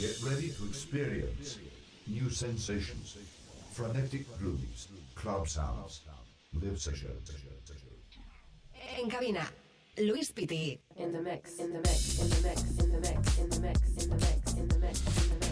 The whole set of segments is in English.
Get ready to experience new sensations, frenetic grooves, club sounds, live sessions. En cabina, Luis Pitti. In the mix, in the mix, in the mix, in the mix, in the mix, in the mix, in the mix, in the mix,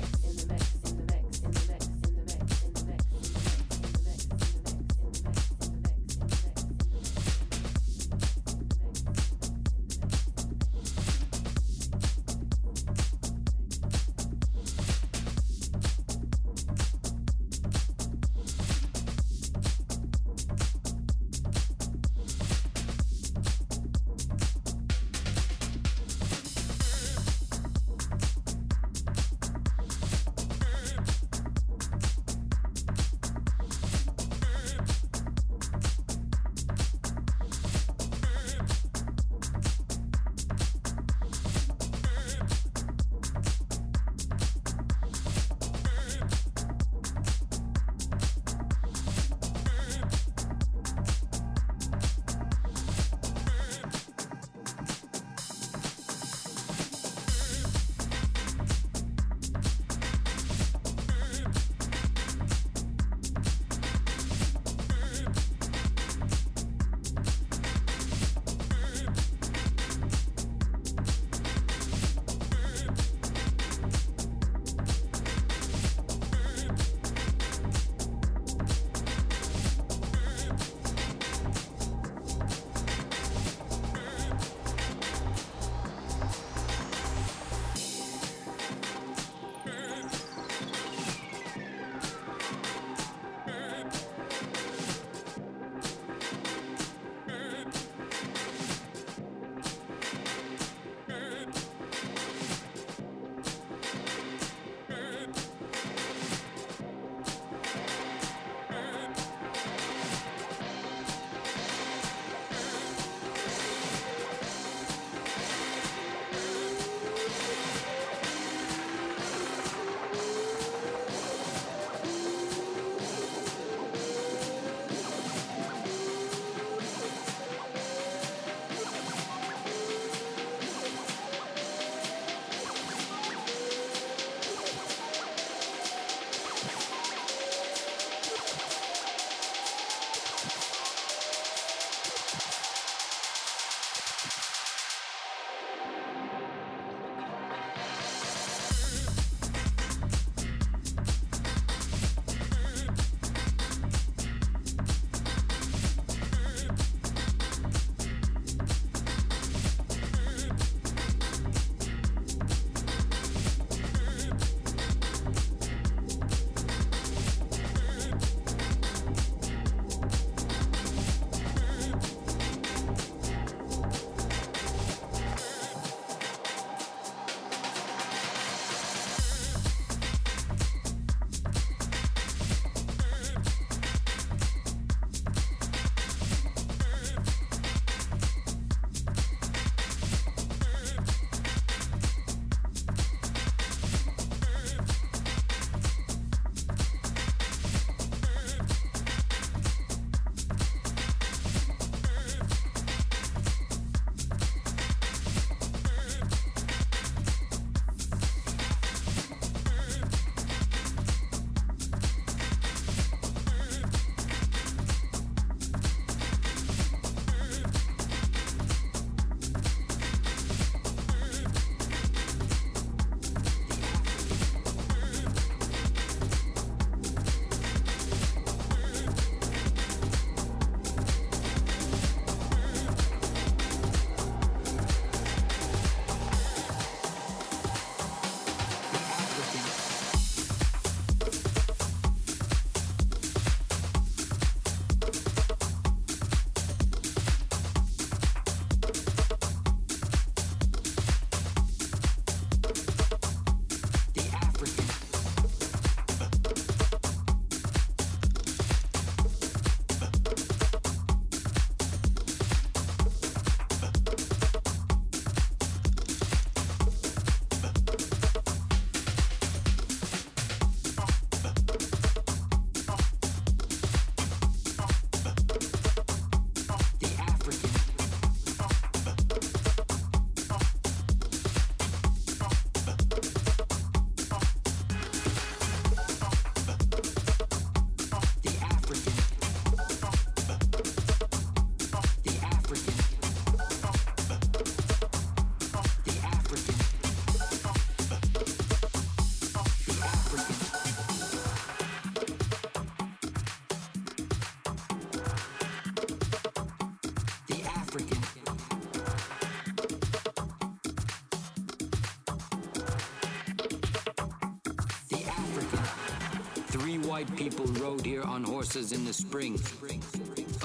people rode here on horses in the spring.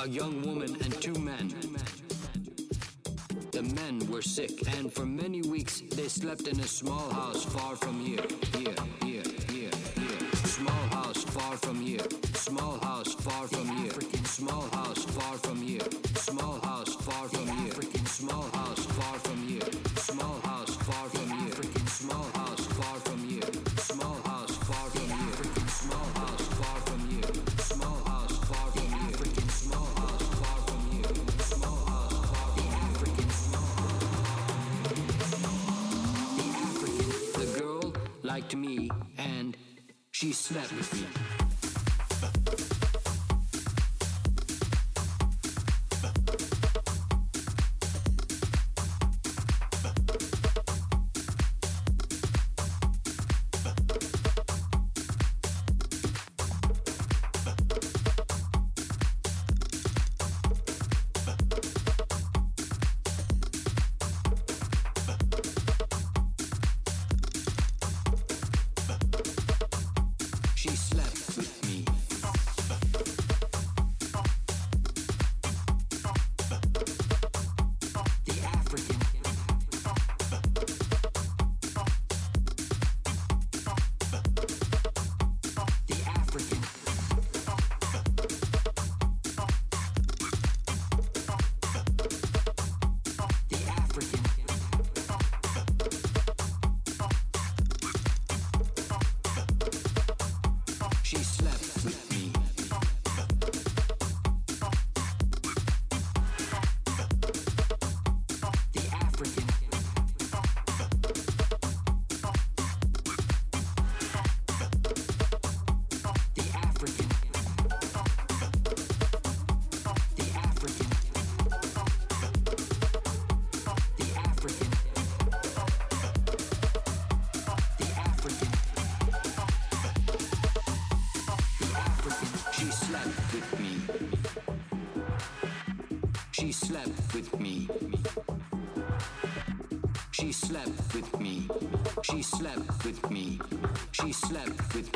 A young woman and two men. The men were sick, and for many weeks they slept in a small house far and she slept with me. She slept with me. She slept with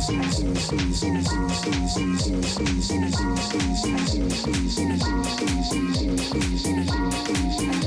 Thank you.